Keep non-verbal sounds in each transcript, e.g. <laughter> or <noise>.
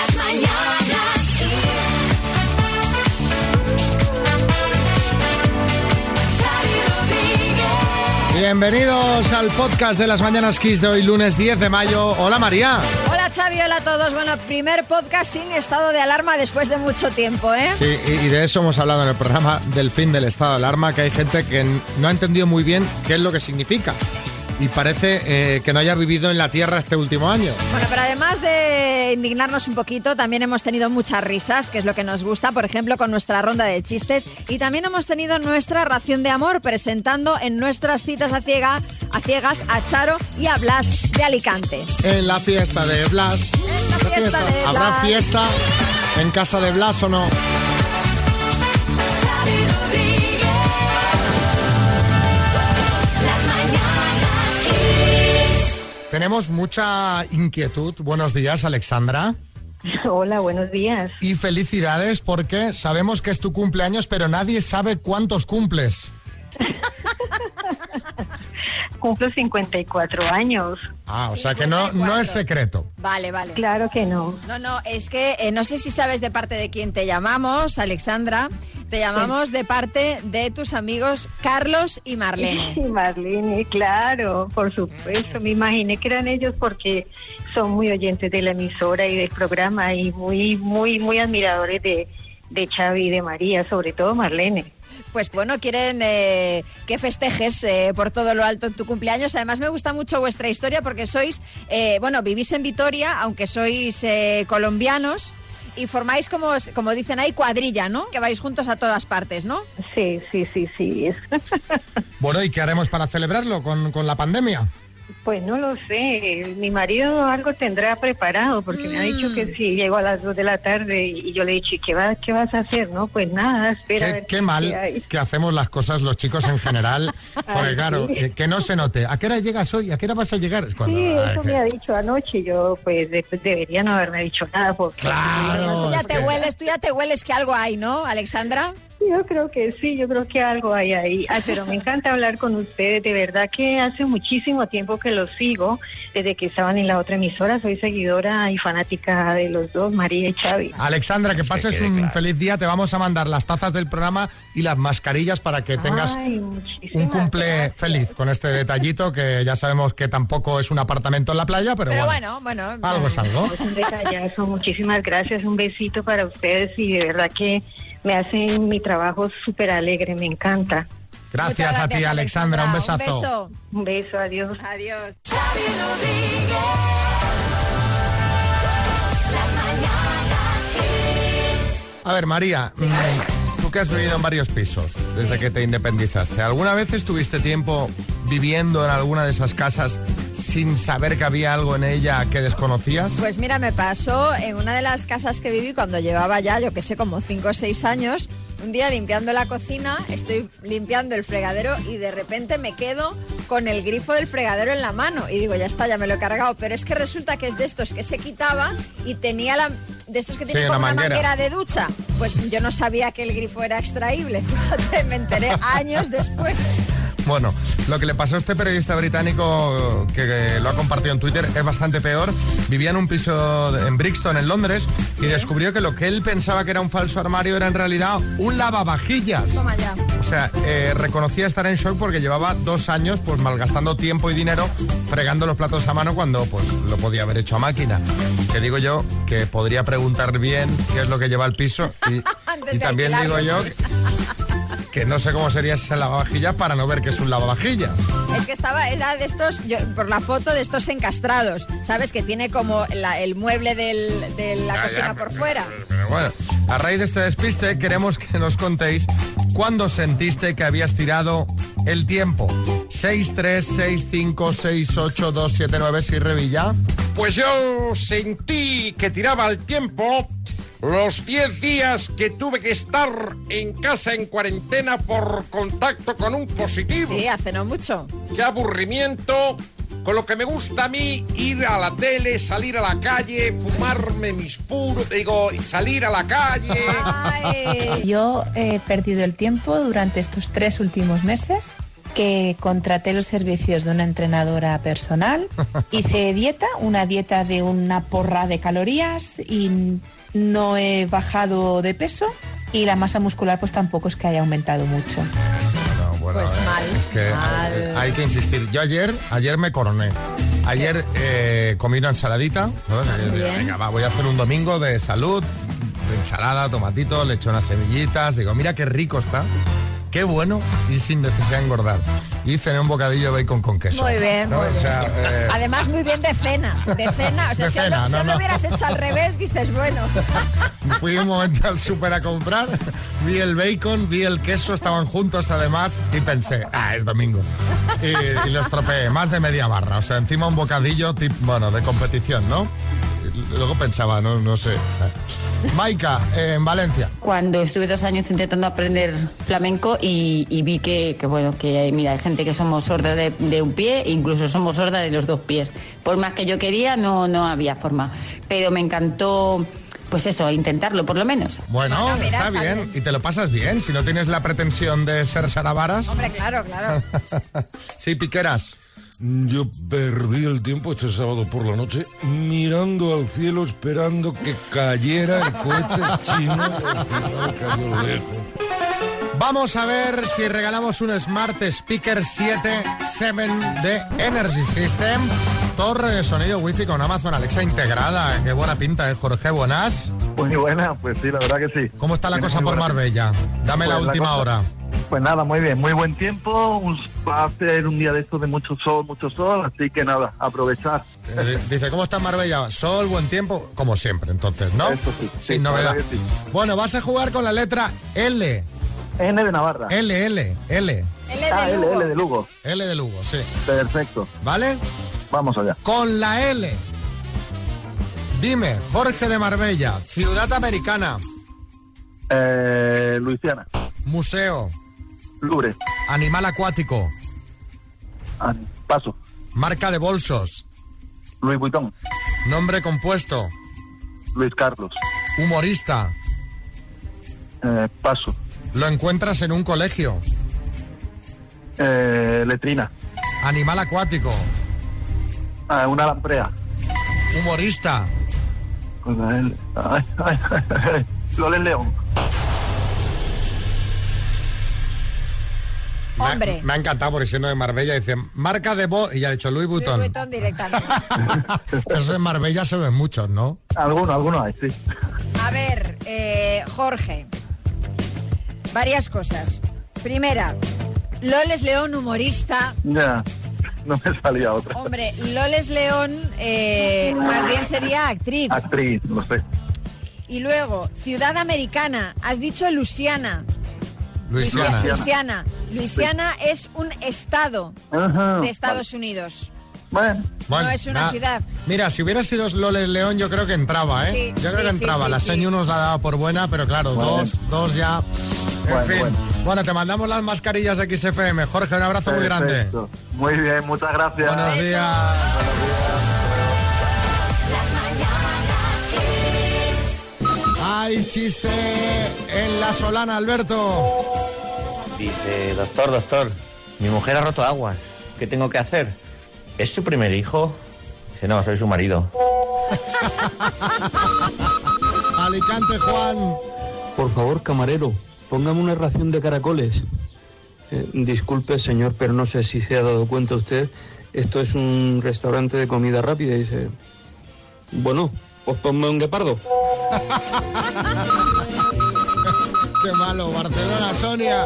Las mañanas. Bienvenidos al podcast de las Mañanas Kiss de hoy, lunes 10 de mayo. Hola María. Hola Xavi, hola a todos. Bueno, primer podcast sin estado de alarma después de mucho tiempo, ¿eh? Sí, y de eso hemos hablado en el programa del fin del estado de alarma, que hay gente que no ha entendido muy bien qué es lo que significa. Y parece eh, que no haya vivido en la Tierra este último año. Bueno, pero además de indignarnos un poquito, también hemos tenido muchas risas, que es lo que nos gusta, por ejemplo, con nuestra ronda de chistes. Y también hemos tenido nuestra ración de amor, presentando en nuestras citas a, ciega, a ciegas a Charo y a Blas de Alicante. En la fiesta de Blas. En la fiesta de ¿Habrá Blas. fiesta en casa de Blas o no? Tenemos mucha inquietud. Buenos días, Alexandra. <laughs> Hola, buenos días. Y felicidades porque sabemos que es tu cumpleaños, pero nadie sabe cuántos cumples. Cumplo 54 años. Ah, o sea que no, no es 54. secreto. Vale, vale. Claro que no. No, no, es que eh, no sé si sabes de parte de quién te llamamos, Alexandra. Te llamamos de parte de tus amigos Carlos y Marlene. Y Marlene, claro, por supuesto. Me imaginé que eran ellos porque son muy oyentes de la emisora y del programa y muy, muy, muy admiradores de, de Xavi y de María, sobre todo Marlene. Pues bueno, quieren eh, que festejes eh, por todo lo alto en tu cumpleaños. Además, me gusta mucho vuestra historia porque sois, eh, bueno, vivís en Vitoria, aunque sois eh, colombianos. Y formáis, como, como dicen ahí, cuadrilla, ¿no? Que vais juntos a todas partes, ¿no? Sí, sí, sí, sí. <laughs> Bueno, ¿y qué haremos para celebrarlo con, con la pandemia? Pues no lo sé. Mi marido algo tendrá preparado porque me ha dicho Mm. que sí, llego a las 2 de la tarde y yo le he dicho, ¿y qué, va, qué vas a hacer? No, pues nada, espera. a Qué, ver qué qué mal hay. que hacemos las cosas los chicos en general. <laughs> Porque Ay, claro, sí. eh, que no se note. ¿A qué hora llegas hoy? ¿A qué hora vas a llegar? Es cuando- Sí, eso que- me ha dicho anoche. Yo, pues, de- debería no haberme dicho nada. Porque Claro. Tú ya es te que- hueles, tú ya te hueles que algo hay, ¿no, Alexandra? Yo creo que sí, yo creo que algo hay ahí. Ay, pero me encanta hablar con ustedes. De verdad que hace muchísimo tiempo que los sigo. Desde que estaban en la otra emisora, soy seguidora y fanática de los dos, María y Xavi. Alexandra, que pases un feliz día. Te vamos a mandar las tazas del programa y las mascarillas para que tengas Ay, un cumple gracias. feliz con este detallito que ya sabemos que tampoco es un apartamento en la playa, pero, Pero bueno, bueno, bueno. algo es algo. Es un detallazo, muchísimas gracias, un besito para ustedes y de verdad que me hacen mi trabajo súper alegre, me encanta. Gracias, a ti, Alexandra. Un besazo. Un beso. Un beso, adiós. Adiós. A ver, María, mm, tú que has vivido en varios pisos desde que te independizaste, ¿alguna vez estuviste tiempo viviendo en alguna de esas casas sin saber que había algo en ella que desconocías? Pues mira, me pasó en una de las casas que viví cuando llevaba ya, yo que sé, como 5 o 6 años. Un día limpiando la cocina, estoy limpiando el fregadero y de repente me quedo con el grifo del fregadero en la mano. Y digo, ya está, ya me lo he cargado. Pero es que resulta que es de estos que se quitaba y tenía la. De estos que tienen Sí, como una una manguera. de ducha. Pues yo no sabía que el grifo era extraíble. <laughs> Me enteré años después. Bueno, lo que le pasó a este periodista británico que lo ha compartido en Twitter es bastante peor. Vivía en un piso en Brixton, en Londres, y descubrió que lo que él pensaba que era un falso armario era en realidad un lavavajillas. Toma ya. O sea, eh, reconocía estar en shock porque llevaba dos años pues malgastando tiempo y dinero fregando los platos a mano cuando pues lo podía haber hecho a máquina. Que digo yo que podría preguntar bien qué es lo que lleva el piso y, <laughs> y también digo yo alquilarlo, <laughs> que no sé cómo sería ese lavavajillas para no ver que es un lavavajillas. Es que estaba, era de estos, yo- por la foto de estos encastrados, ¿sabes? Que tiene como la- el mueble del- de la Ya, cocina ya, por pero- fuera. Pero bueno, a raíz de este despiste queremos que nos contéis cuándo sentiste que habías tirado el tiempo. 636568279 si Revilla. Pues yo sentí que tiraba el tiempo los 10 días que tuve que estar en casa en cuarentena por contacto con un positivo. Sí, hace no mucho. Qué aburrimiento. Con lo que me gusta a mí, ir a la tele, salir a la calle, fumarme mis puros, digo, salir a la calle. Ay. Yo he perdido el tiempo durante estos tres últimos meses que contraté los servicios de una entrenadora personal, <laughs> hice dieta, una dieta de una porra de calorías y no he bajado de peso y la masa muscular pues tampoco es que haya aumentado mucho. No, bueno, Pues eh, mal, Es que mal. eh, hay que insistir. Yo ayer, ayer me coroné. Ayer eh, comí una ensaladita. ¿sabes? Bien. Venga, va, voy a hacer un domingo de salud, de ensalada, tomatito, le echo unas semillitas. Digo, mira qué rico está. Qué bueno y sin necesidad de engordar. Y cené un bocadillo de bacon con queso. Muy bien, ¿no? muy O bien. sea, eh, Además, muy bien de cena. De cena. O sea, De si cena, lo, si no, lo hubieras hecho al revés, dices, bueno. <laughs> Fui un momento al súper a comprar, vi el bacon, vi el queso, estaban juntos además y pensé, ah, es domingo. Y, y los tropeé, más de media barra, o sea, encima un bocadillo, tip, bueno, de competición, ¿no? Y luego pensaba, no, no sé. Maika, eh, en Valencia. cuando estuve dos años intentando aprender flamenco y, y vi que, que, bueno que hay- mira hay gente que somos sordos de, de un pie e incluso somos sordas de los dos pies por más que yo quería no no había forma pero me encantó pues eso intentarlo por lo menos Bueno, mira, está, está bien. bien. y te lo pasas bien, si no tienes la pretensión de ser Saravaras. Hombre, claro, claro. <laughs> sí, piqueras. Yo perdí el tiempo este sábado por la noche mirando al cielo esperando que cayera el cohete chino y al final cayó lejos. Vamos a ver si regalamos un Smart Speaker 7 7 de Energy System. Torre de sonido wifi con Amazon Alexa integrada. Qué buena pinta, ¿eh, Jorge? Buenas. Muy buena, pues sí, la verdad que sí. ¿Cómo está la Tiene cosa por Marbella? Dame la Pues la última cosa- hora. Pues nada, muy bien, muy buen tiempo. Va a ser un día de estos de mucho sol, mucho sol, así que nada, aprovechar. Eh, Dice, ¿cómo está Marbella? Sol, buen tiempo, como siempre, entonces, ¿no? Eso sí, sí, Sin la novedad. sí. Bueno, vas a jugar con la letra L. N de Navarra. L, L, L. Él es ah, de L, Lugo. L de Lugo. L de Lugo, sí. Perfecto. ¿Vale? Vamos allá. Con la L. Dime, Jorge de Marbella, ciudad americana, Eh, Luisiana. museo, Louvre. animal acuático, Ah, paso. marca de bolsos, Luis Vuitton. nombre compuesto, Luis Carlos. humorista, Eh, paso. lo encuentras en un colegio, Eh, letrina. animal acuático, Ah, una lamprea. humorista. Ay, ay, ay, ay. Me ha- Hombre. Me, ha encantado porque siendo de Marbella dice marca de bolsos y ha dicho Louis Louis Vuitton. Vuitton directamente. <laughs> Eso en Marbella se ven muchos, ¿no? Algunos, algunos hay, sí. A ver, eh, Jorge. Varias cosas. Primera, Loles León, humorista. Ya, no me salía otra. Hombre, Loles León eh, más bien sería actriz. Actriz, no sé. Y luego, ciudad americana. Has dicho Luisiana. Luisiana. Es un estado Ajá. de Estados Unidos. Bueno, Bueno, No es una ciudad. Mira, si hubiera sido Loles León, yo creo que entraba, ¿eh? Sí, yo creo sí, que entraba. sí, la sí. seño nos la daba por buena, pero claro, Bueno. dos, dos ya. En Bueno, fin. Bueno. bueno. te mandamos las mascarillas de XFM. Jorge, un abrazo muy grande. Muy bien, muchas gracias. Buenos Besos. días. Hay chiste en la Solana, Alberto. Dice, doctor, doctor, mi mujer ha roto aguas. ¿Qué tengo que hacer? ¿Es su primer hijo? Dice, no, soy su marido. <laughs> Alicante, Juan. Por favor, camarero, póngame una ración de caracoles. Eh, disculpe, señor, pero no sé si se ha dado cuenta usted. Esto es un restaurante de comida rápida. Y dice, bueno, pues ponme un guepardo. <laughs> Qué malo. Barcelona, Sonia.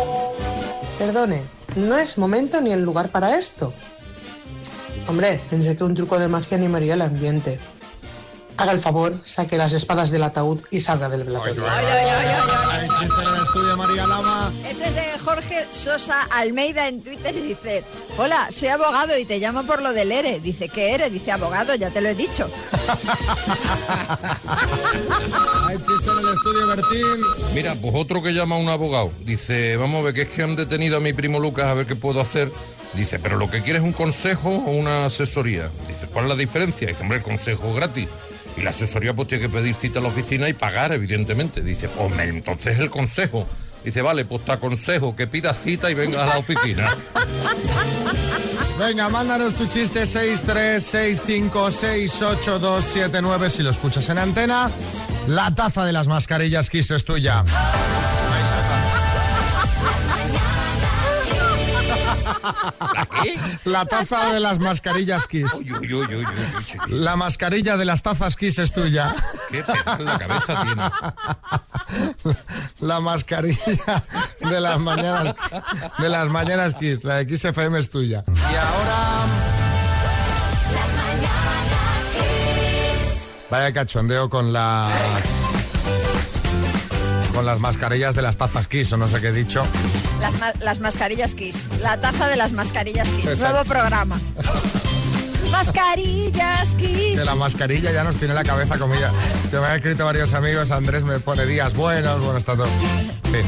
Perdone, no es momento ni el lugar para esto. Hombre, pensé que un truco de magia animaría el ambiente. Haga el favor, saque las espadas del ataúd y salga del velatorio. Ay, ay, ay, ay, ay. Hay chiste en el estudio, María Lama. Este es de Jorge Sosa Almeida en Twitter y dice, hola, soy abogado y te llamo por lo del ERE. Dice, ¿qué eres? Dice, abogado, ya te lo he dicho. <laughs> Hay chiste en el estudio, Bertín. Mira, pues otro que llama a un abogado. Dice, vamos a ver, que es que han detenido a mi primo Lucas a ver qué puedo hacer. Dice, pero lo que quiere es un consejo o una asesoría. Dice, ¿cuál es la diferencia? Dice, hombre, el consejo es gratis. Y la asesoría pues tiene que pedir cita a la oficina y pagar, evidentemente. Dice, me- entonces el consejo. Dice, vale, pues te aconsejo que pidas cita y vengas a la oficina. <laughs> Venga, mándanos tu chiste 636568279 si lo escuchas en antena. La taza de las mascarillas Kiss es tuya. La taza de las mascarillas Kiss. Uy, uy, uy. La mascarilla de las tazas Kiss es tuya. Qué en la cabeza tiene. La mascarilla de las mañanas de las mañanas Kiss, la de XFM es tuya. Y ahora vaya cachondeo con las con las mascarillas de las tazas Kiss o no sé qué he dicho. Las, ma- las mascarillas Kiss. La taza de las mascarillas Kiss. Exacto. Nuevo programa. <laughs> mascarillas Kiss. Que la mascarilla ya nos tiene la cabeza comida. Que me han escrito varios amigos, Andrés me pone días buenos, bueno, está todo. En fin,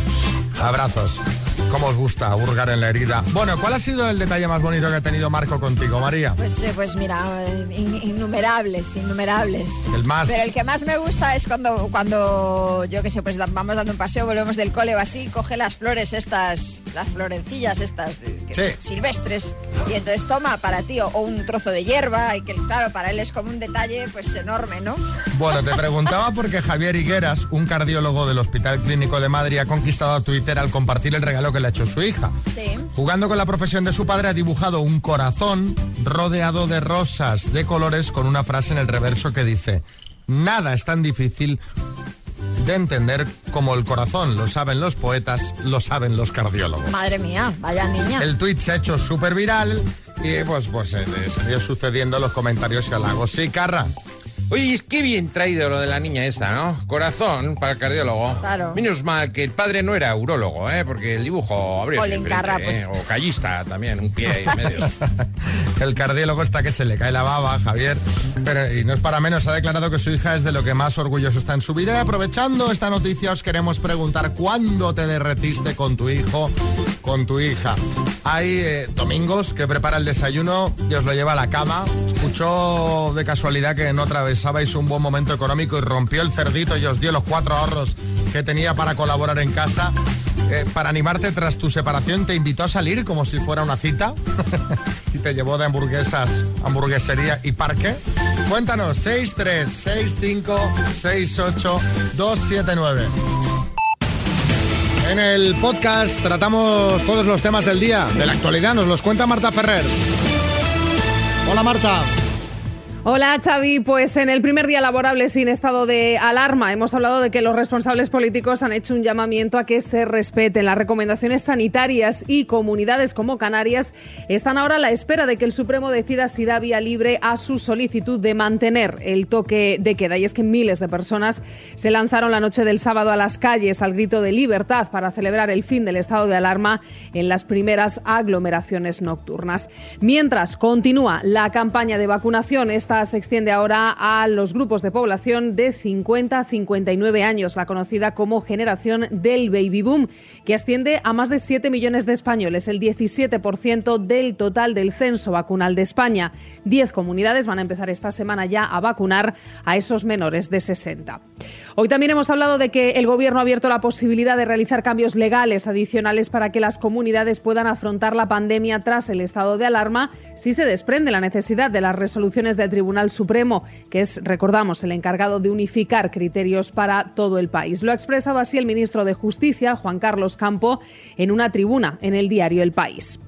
abrazos. ¿Cómo os gusta hurgar en la herida? Bueno, ¿cuál ha sido el detalle más bonito que ha tenido Marco contigo, María? Pues, eh, pues mira, in- innumerables, innumerables. El más. Pero el que más me gusta es cuando, cuando yo qué sé, pues vamos dando un paseo, volvemos del cole o así, coge las flores estas, las florencillas estas que- Sí. silvestres, y entonces toma para ti o, o un trozo de hierba, y que claro, para él es como un detalle pues enorme, ¿no? Bueno, te <laughs> preguntaba porque Javier Higueras, un cardiólogo del Hospital Clínico de Madrid, ha conquistado a Twitter al compartir el regalo que le ha hecho su hija. Sí. Jugando con la profesión de su padre, ha dibujado un corazón rodeado de rosas de colores con una frase en el reverso que dice, nada es tan difícil de entender como el corazón. Lo saben los poetas, lo saben los cardiólogos. Madre mía, vaya niña. El tweet se ha hecho súper viral y pues, pues eh, ido sucediendo los comentarios y halagos. Sí, Carra. Oye, es que bien traído lo de la niña esta, ¿no? Corazón para el cardiólogo. Claro. Menos mal que el padre no era urólogo, ¿eh? Porque el dibujo habría sido diferente, Carra, ¿eh? pues- O callista también, un pie ahí en medio. <laughs> El cardiólogo está que se le cae la baba, Javier. Pero, y no es para menos, ha declarado que su hija es de lo que más orgulloso está en su vida. Y aprovechando esta noticia, os queremos preguntar cuándo te derretiste con tu hijo, con tu hija. Hay eh, domingos que prepara el desayuno y os lo lleva a la cama. Escuchó de casualidad que no atravesabais un buen momento económico y rompió el cerdito y os dio los cuatro ahorros que tenía para colaborar en casa. Eh, para animarte tras tu separación te invitó a salir como si fuera una cita <laughs> y te llevó de hamburguesas, hamburguesería y parque. Cuéntanos, 636568279. En el podcast tratamos todos los temas del día, de la actualidad, nos los cuenta Marta Ferrer. Hola Marta. Hola Xavi, pues en el primer día laborable sin estado de alarma hemos hablado de que los responsables políticos han hecho un llamamiento a que se respeten las recomendaciones sanitarias y comunidades como Canarias están ahora a la espera de que el Supremo decida si da vía libre a su solicitud de mantener el toque de queda. Y es que miles de personas se lanzaron la noche del sábado a las calles al grito de libertad para celebrar el fin del estado de alarma en las primeras aglomeraciones nocturnas. Mientras continúa la campaña de vacunación, esta se extiende ahora a los grupos de población de 50 a 59 años, la conocida como generación del baby boom, que asciende a más de 7 millones de españoles, el 17% del total del censo vacunal de España. 10 comunidades van a empezar esta semana ya a vacunar a esos menores de 60. Hoy también hemos hablado de que el Gobierno ha abierto la posibilidad de realizar cambios legales adicionales para que las comunidades puedan afrontar la pandemia tras el estado de alarma si se desprende la necesidad de las resoluciones del Tribunal Supremo, que es, recordamos, el encargado de unificar criterios para todo el país. Lo ha expresado así el ministro de Justicia, Juan Carlos Campo, en una tribuna en el diario El País.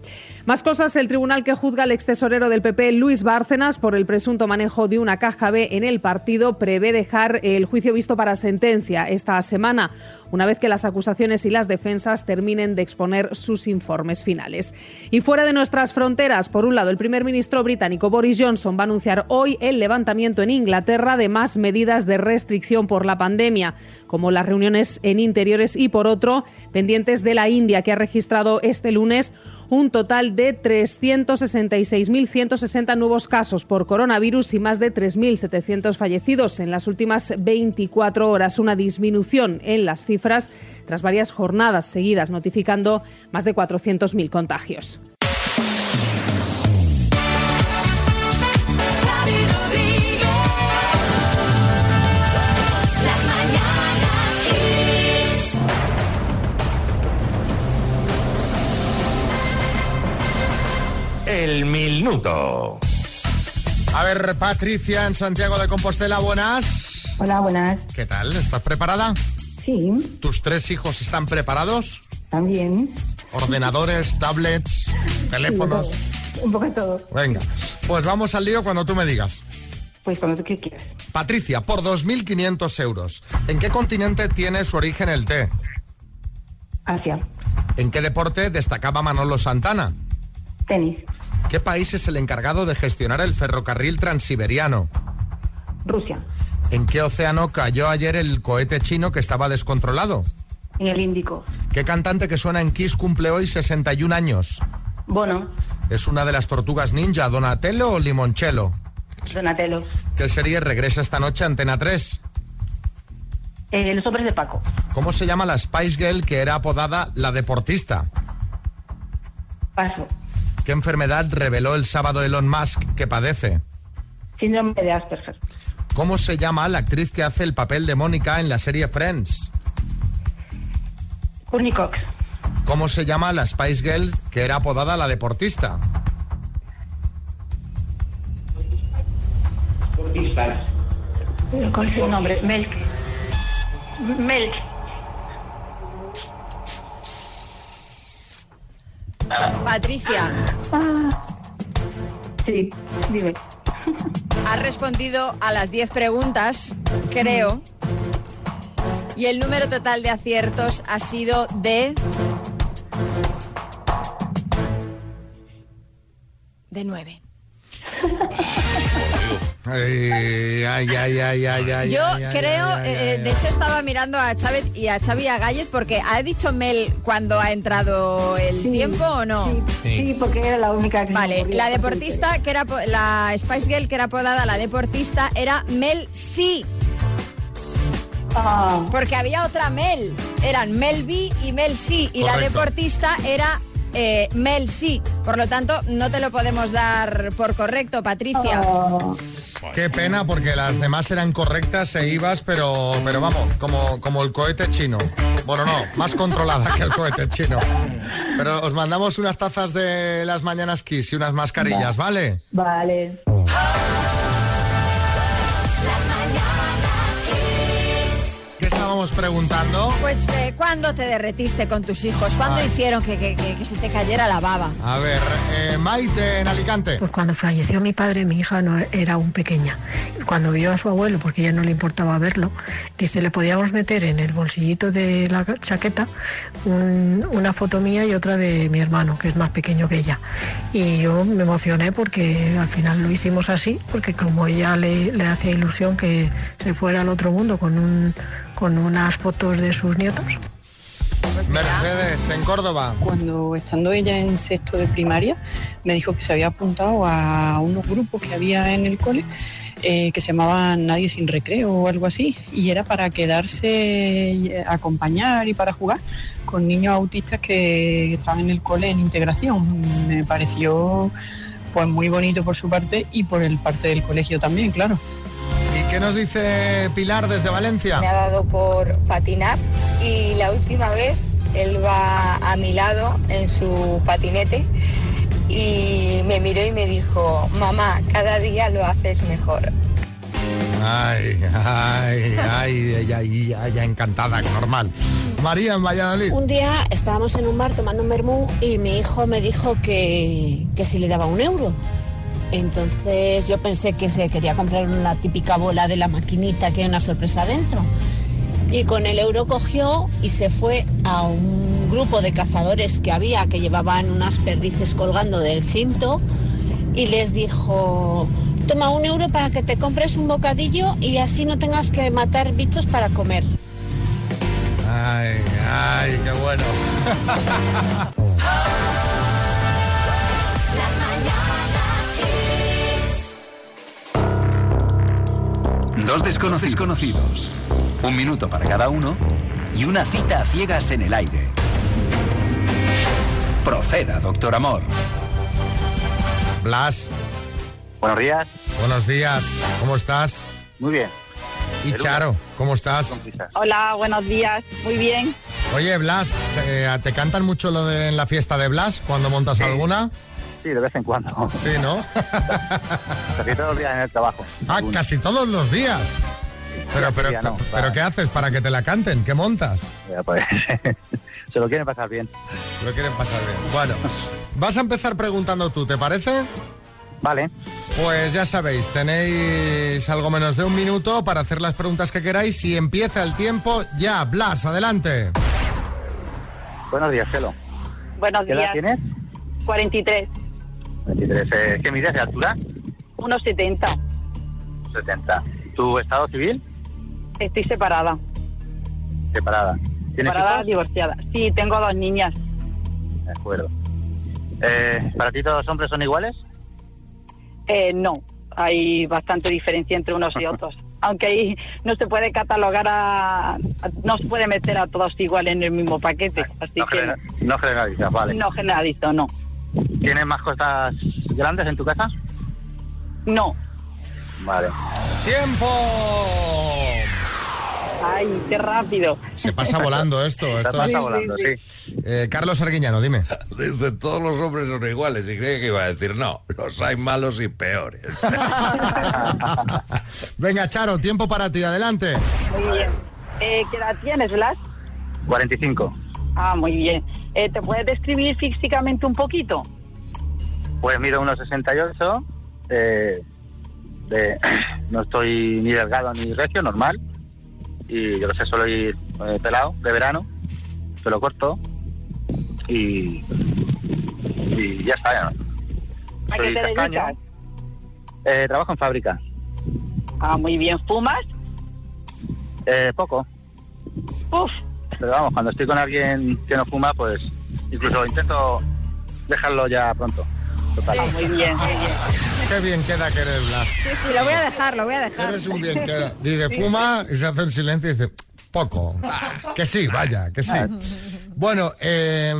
Más cosas, el tribunal que juzga al extesorero del PP, Luis Bárcenas, por el presunto manejo de una caja B en el partido, prevé dejar el juicio visto para sentencia esta semana, una vez que las acusaciones y las defensas terminen de exponer sus informes finales. Y fuera de nuestras fronteras, por un lado, el primer ministro británico Boris Johnson va a anunciar hoy el levantamiento en Inglaterra de más medidas de restricción por la pandemia, como las reuniones en interiores y, por otro, pendientes de la India, que ha registrado este lunes un total de 366.160 nuevos casos por coronavirus y más de 3.700 fallecidos en las últimas 24 horas, una disminución en las cifras tras varias jornadas seguidas notificando más de 400.000 contagios. El minuto. A ver, Patricia, en Santiago de Compostela, buenas. Hola, buenas. ¿Qué tal? ¿Estás preparada? Sí, ¿Tus tres hijos están preparados? también. ¿Ordenadores, tablets, teléfonos? Sí, Un poco de todo. Venga, pues vamos al lío cuando tú me digas. Pues cuando tú quieras. Patricia, por 2.500 euros, ¿en qué continente tiene su origen el té? Asia. ¿En qué deporte destacaba Manolo Santana? Tenis. ¿Qué país es el encargado de gestionar el ferrocarril transiberiano? Rusia. ¿En qué océano cayó ayer el cohete chino que estaba descontrolado? En el Índico. ¿Qué cantante que suena en Kiss cumple hoy 61 años? Bono. ¿Es una de las tortugas ninja, Donatello o Limoncello? Donatello. ¿Qué serie regresa esta noche a Antena 3? Eh, los hombres de Paco. ¿Cómo se llama la Spice Girl que era apodada la deportista? Paso. ¿Qué enfermedad reveló el sábado Elon Musk que padece? Síndrome de Asperger. ¿Cómo se llama la actriz que hace el papel de Mónica en la serie Friends? Courtney Cox. ¿Cómo se llama la Spice Girl que era apodada la deportista? ¿Cuál es su nombre? Melk. Melk. Patricia, Sí, dime. has respondido a las 10 preguntas, creo. Y el número total de aciertos ha sido de... De 9. <laughs> Ay, ay, ay, ay, ay, ay, Yo ay, creo, ay, ay, eh, ay, de hecho estaba mirando a Chávez y a Xavi y a Gallet porque ha dicho Mel cuando ha entrado el tiempo o no. Sí, porque era la única que Vale, la deportista que era la Spice Girl que era apodada la deportista era Mel C. Ah, Porque había otra Mel. Eran Mel B y Mel C. Y la deportista era eh, Mel C. Por lo tanto, no te lo podemos dar por correcto, Patricia. ah, Qué pena porque las demás eran correctas e ibas, pero, pero vamos, como, como el cohete chino. Bueno, no, más controlada que el cohete chino. Pero os mandamos unas tazas de las mañanas Kiss y unas mascarillas, ¿vale? vale. ¿Qué estábamos preguntando? Pues, eh, ¿cuándo te derretiste con tus hijos? ¿Cuándo Ay. hicieron que, que- que- que se te cayera la baba? A ver, eh, Maite en Alicante. Pues cuando falleció mi padre, mi hija no era aún pequeña. Y Cuando vio a su abuelo, porque ella no le importaba verlo, dice, le podíamos meter en el bolsillito de la chaqueta un- una foto mía y otra de mi hermano, que es más pequeño que ella. Y yo me emocioné porque al final lo hicimos así, porque como ella le, le hacía ilusión que se fuera al otro mundo con, un, con unas fotos de sus nietos. Mercedes en Córdoba. Cuando estando ella en sexto de primaria, me dijo que se había apuntado a unos grupos que había en el cole eh, que se llamaban Nadie sin recreo o algo así, y era para quedarse, eh, acompañar y para jugar con niños autistas que estaban en el cole en integración. Me pareció pues muy bonito por su parte y por el parte del colegio también, claro. ¿Y qué nos dice Pilar desde Valencia? Me ha dado por patinar y la última vez él va a mi lado en su patinete y me miró y me dijo, mamá, cada día lo haces mejor. Ay, ay, ay, ella, ella, ella encantada, normal. María en Valladolid. Un día estábamos en un bar tomando un vermú y mi hijo me dijo que, que si le daba un euro. Entonces yo pensé que se quería comprar la típica bola de la maquinita que hay una sorpresa dentro. Y con el euro cogió y se fue a un grupo de cazadores que había que llevaban unas perdices colgando del cinto y les dijo, toma un euro para que te compres un bocadillo y así no tengas que matar bichos para comer. Ay, ay, qué bueno. <laughs> Dos desconocidos conocidos, un minuto para cada uno y una cita a ciegas en el aire. Proceda, doctor Amor. Blas. Buenos días. Buenos días. ¿Cómo estás? Muy bien. Y Charo, ¿cómo estás? Hola, buenos días. Muy bien. Oye, Blas, eh, ¿te cantan mucho lo de en la fiesta de Blas cuando montas alguna? Sí, de vez en cuando. Sí, ¿no? <laughs> Casi todos los días en el trabajo. Ah, casi todos los días. Pero, pero, no, pero ¿qué haces para que te la canten? ¿Qué montas? Ya, pues, <laughs> se lo quieren pasar bien. Se lo quieren pasar bien. Bueno, vas a empezar preguntando tú, ¿te parece? Vale. Pues ya sabéis, tenéis algo menos de un minuto para hacer las preguntas que queráis y empieza el tiempo ya. Blas, adelante. Buenos días, Celo. Buenos ¿Qué edad días. tienes? 43, 23. Eh, ¿Qué mides de altura? 1,70. 70. ¿Tu estado civil? Estoy separada. Separada. ¿Tienes Separada, hijos? divorciada. Sí, tengo dos niñas. De acuerdo. Eh, ¿Para ti todos los hombres son iguales? Eh, no, hay bastante diferencia entre unos y otros. <laughs> Aunque ahí no se puede catalogar a, a- no se puede meter a todos igual en el mismo paquete. Así No, que no generalizas, vale. no generalizo, no. ¿Tienes mascotas grandes en tu casa? No. Vale. ¡Tiempo! Ay, qué rápido. Se pasa volando esto. esto pasa es- volando, sí. Eh, Carlos Arguiñano, dime. Dice, todos los hombres son iguales y cree que iba a decir, no, los hay malos y peores. <laughs> Venga, Charo, tiempo para ti, adelante. Muy bien. Eh, ¿Qué edad tienes, Blas? 45. Ah, muy bien. Eh, ¿Te puedes describir físicamente un poquito? Pues mido unos 68. Eh, de- <clears throat> no estoy ni delgado ni recio, normal. Y yo lo sé, suelo ir eh, pelado de verano, pelo corto. Y, y ya está. ya. ¿A Soy qué te castaño. Eh, trabajo en fábrica. Ah, muy bien. ¿Fumas? Eh, poco. Uf. Pero vamos, cuando estoy con alguien que no fuma, pues incluso intento dejarlo ya pronto. Total. Ah, muy bien, muy bien. Qué bien queda que eres, Blas. Sí, sí, lo voy a dejar, lo voy a dejar. Eres un bien queda. Dice, fuma y se hace un silencio y dice, poco. Que sí, vaya, que sí. Bueno, eh,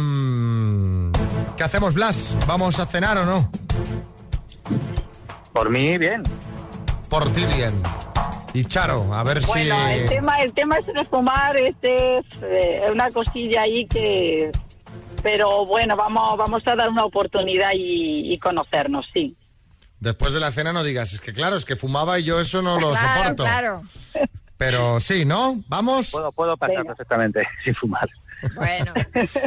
¿qué hacemos, Blas? ¿Vamos a cenar o no? Por mí, bien. Por ti, bien. Y Charo, a ver Bueno, si... el tema, el tema es no fumar, este es eh, una cosilla ahí que... Pero bueno, vamos, vamos a dar una oportunidad y, y conocernos, sí. Después de la cena no digas, es que claro, es que fumaba y yo eso no lo claro, soporto. claro. Pero sí, ¿no? ¿Vamos? Puedo, puedo pasar perfectamente <laughs> sin fumar. Bueno,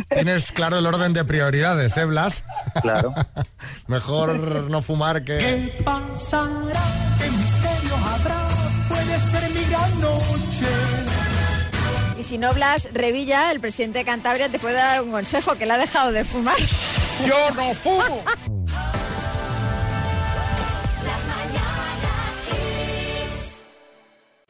Tienes claro el orden de prioridades, ¿eh, Blas? Claro. <laughs> Mejor no fumar que... ¿Qué pasará? ¿Qué y si no, Blas Revilla, el presidente de Cantabria, te puede dar un consejo, que le ha dejado de fumar. <laughs> ¡Yo no fumo!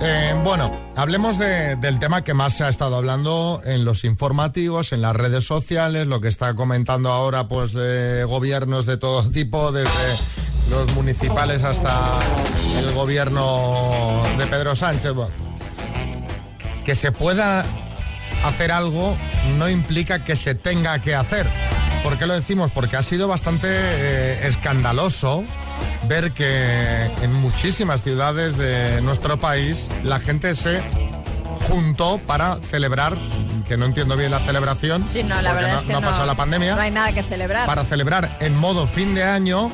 Eh, bueno, hablemos de- del tema que más se ha estado hablando en los informativos, en las redes sociales, lo que está comentando ahora pues de gobiernos de todo tipo, desde los municipales hasta el gobierno de Pedro Sánchez. Bueno, que se pueda hacer algo no implica que se tenga que hacer. ¿Por qué lo decimos? Porque ha sido bastante eh, escandaloso ver que en muchísimas ciudades de nuestro país la gente se juntó para celebrar, que no entiendo bien la celebración, Sí, no, la porque verdad no, es que no ha pasado la pandemia, No hay nada que celebrar. para celebrar en modo fin de año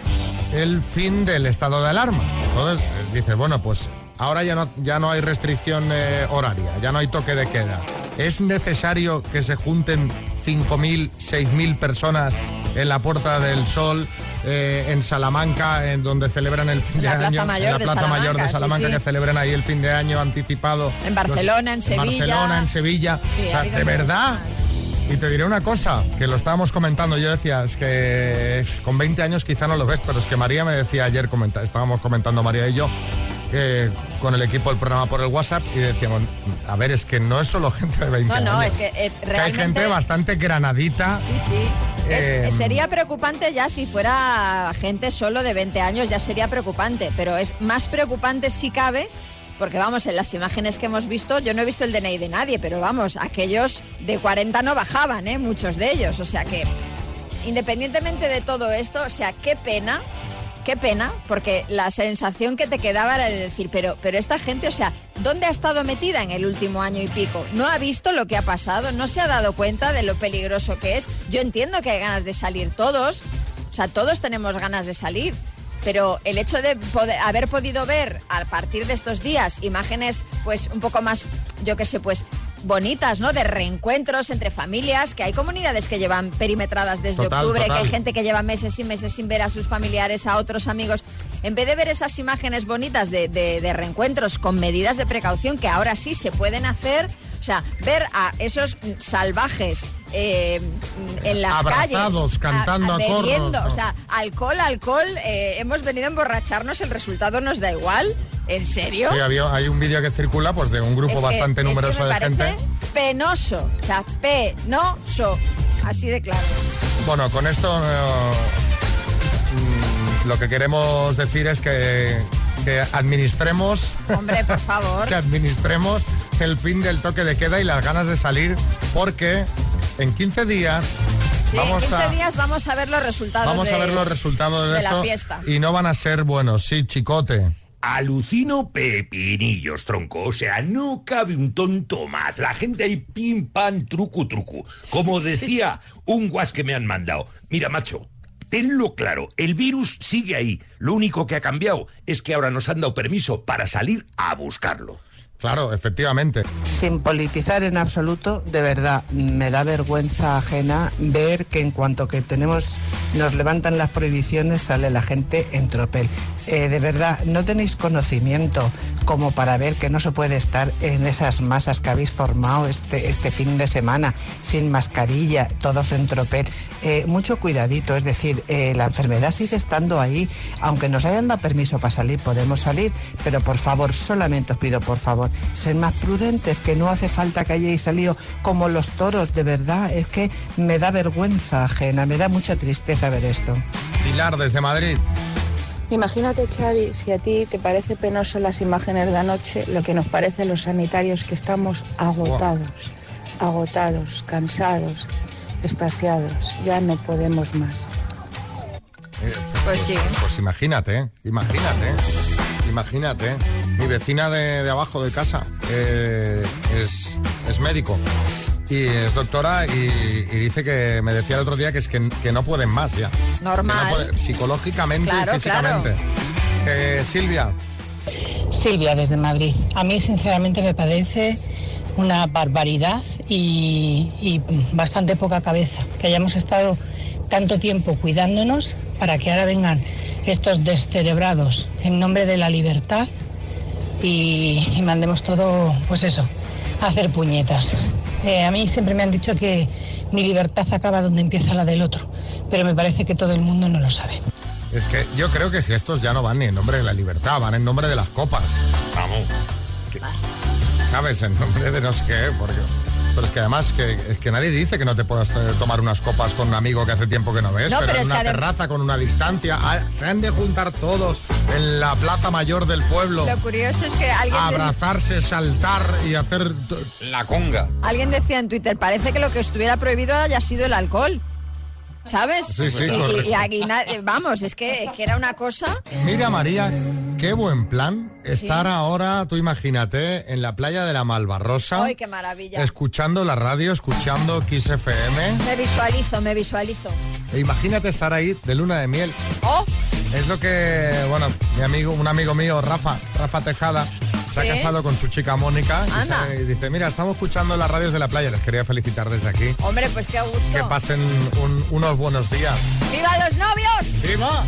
el fin del estado de alarma. Entonces dices, bueno, pues ahora ya no, ya no hay restricción eh, horaria, ya no hay toque de queda. ¿Es necesario que se junten 5.000, 6.000 personas en la Puerta del Sol, eh, en Salamanca, en donde celebran el fin En la de año? En la Plaza Mayor de Salamanca, sí, Salamanca, sí. que celebran ahí el fin de año anticipado. En Barcelona, en Sevilla. Barcelona, en Sevilla. Sí, O sea, ha habido de verdad. Y te diré una cosa, que lo estábamos comentando, yo decía, es que con 20 años quizá no lo ves, pero es que María me decía ayer, comenta- estábamos comentando María y yo, que con el equipo del programa por el WhatsApp y decíamos, a ver, es que no es solo gente de 20 No, años. no, es que eh, que hay realmente... gente bastante granadita. Sí, sí. Es- Eh, sería preocupante ya si fuera gente solo de 20 años, ya sería preocupante, pero es más preocupante si cabe, porque vamos, en las imágenes que hemos visto, yo no he visto el DNI de nadie, pero vamos, aquellos de 40 no bajaban, ¿eh? muchos de ellos, o sea que independientemente de todo esto, o sea, qué pena. Qué pena, porque la sensación que te quedaba era de decir, pero, pero esta gente, o sea, ¿dónde ha estado metida en el último año y pico? ¿No ha visto lo que ha pasado? ¿No se ha dado cuenta de lo peligroso que es? Yo entiendo que hay ganas de salir todos, O sea, todos tenemos ganas de salir. Pero el hecho de haber podido ver a partir de estos días imágenes, pues un poco más, yo qué sé, pues bonitas, ¿no? De reencuentros entre familias, que hay comunidades que llevan perimetradas desde Total, octubre, que hay gente que lleva meses y meses sin ver a sus familiares, a otros amigos. En vez de ver esas imágenes bonitas de, de- de reencuentros con medidas de precaución que ahora sí se pueden hacer, o sea, ver a esos salvajes eh, en las Abrazados, calles, cantando a bebiendo, no. o sea, alcohol, alcohol, eh, hemos venido a emborracharnos, el resultado nos da igual. ¿En serio? Sí, había, hay un vídeo que circula pues de un grupo Es que- bastante es que numeroso me de gente. Penoso, o sea, penoso. Así de claro. Bueno, con esto eh, mm, lo que queremos decir es que, que administremos, Hombre, por <laughs> favor. que administremos el fin del toque de queda y las ganas de salir, porque en 15 días Sí, vamos en 15 a días vamos a ver los resultados vamos a de- ver los resultados de, de la fiesta. y no van a ser buenos. Sí, chicote. Alucino pepinillos, tronco. O sea, no cabe un tonto más. La gente ahí pim pam trucu trucu. Como decía un guas que me han mandado. Mira, macho. Tenlo claro, el virus sigue ahí. Lo único que ha cambiado es que ahora nos han dado permiso para salir a buscarlo. Claro, efectivamente. Sin politizar en absoluto, de verdad, me da vergüenza ajena ver que en cuanto que tenemos, nos levantan las prohibiciones, sale la gente en tropel. Eh, de verdad, no tenéis conocimiento como para ver que no se puede estar en esas masas que habéis formado este, este fin de semana, sin mascarilla, todos en tropel. Eh, mucho cuidadito, es decir, eh, la enfermedad sigue estando ahí, aunque nos hayan dado permiso para salir, podemos salir, pero por favor, solamente os pido, por favor, ser más prudentes, que no hace falta que hayáis salido como los toros, de verdad, es que me da vergüenza ajena, me da mucha tristeza ver esto. Pilar, desde Madrid. Imagínate, Xavi, si a ti te parece penoso las imágenes de anoche, lo que nos parece a los sanitarios que estamos agotados, agotados, cansados, estasiados, ya no podemos más. Eh, Pues sí. Pues imagínate, ¿eh? imagínate, imagínate. Mi vecina de, de abajo de casa eh, es, es médico y es doctora y, y dice que me decía el otro día que es que, que no pueden más ya. Normal. Que no puede- psicológicamente Claro, y físicamente. Eh, Silvia, Silvia, desde Madrid. A mí, sinceramente, me parece una barbaridad y, y bastante poca cabeza que hayamos estado tanto tiempo cuidándonos para que ahora vengan estos descerebrados en nombre de la libertad y, y mandemos todo, pues eso, hacer puñetas. Eh, a mí siempre me han dicho que mi libertad acaba donde empieza la del otro, pero me parece que todo el mundo no lo sabe. es que yo creo que estos ya no van ni en nombre de la libertad, van en nombre de las copas. Vamos. ¿Sabes? En nombre de no sé qué, porque... Pero es que además que, es que nadie dice que no te puedas eh, tomar unas copas con un amigo que hace tiempo que no ves, No, pero, pero en es una terraza con una distancia. Ah, se han de juntar todos en la plaza mayor del pueblo. Lo curioso es que alguien, de- abrazarse, saltar y hacer la conga. alguien decía en Twitter, parece que lo que estuviera prohibido haya sido el alcohol. ¿Sabes? Sí, sí, y, y- eh, vamos, es que, es que era una cosa. Mira María, qué buen plan estar ahora, tú imagínate, en la playa de la Malvarrosa, ¡Ay, qué maravilla! escuchando la radio, escuchando Kiss FM. Me visualizo, me visualizo. E imagínate estar ahí de luna de miel. ¡Oh! Es lo que, bueno, mi amigo, un amigo mío, Rafa, Rafa Tejada, se ¿Sí? ha casado con su chica Mónica y, Anda. se- y dice, mira, estamos escuchando las radios de la playa, les quería felicitar desde aquí. Hombre, pues qué gusto. Que pasen un- unos buenos días. ¡Viva los novios! ¡Viva!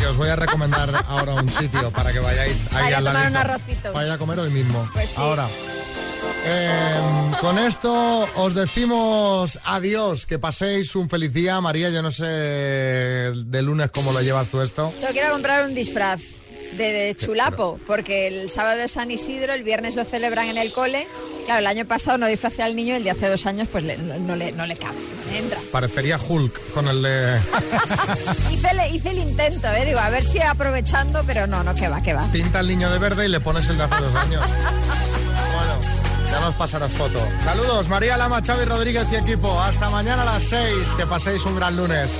Y os voy a recomendar ahora un sitio para que vayáis ahí a tomar un arrocito. Vaya a comer hoy mismo. Pues sí. Ahora. eh, con esto os decimos adiós, que paséis un feliz día. María, yo no sé de lunes cómo lo llevas tú esto. Yo quiero comprar un disfraz de, de chulapo, porque el sábado es San Isidro, el viernes lo celebran en el cole. Claro, el año pasado no disfracé al niño, el de hace dos años pues le- no, no le, no le cabe, no le entra. Parecería Hulk con el de... <laughs> Hice, el- hice el intento, ¿eh? digo, a ver si aprovechando, pero no, no, que va, que va. Pinta el niño de verde y le pones el de hace dos años. <laughs> Bueno, ya nos pasarás foto. Saludos, María Lama, Xavi Rodríguez y equipo. Hasta mañana a las 6. Que paséis un gran lunes.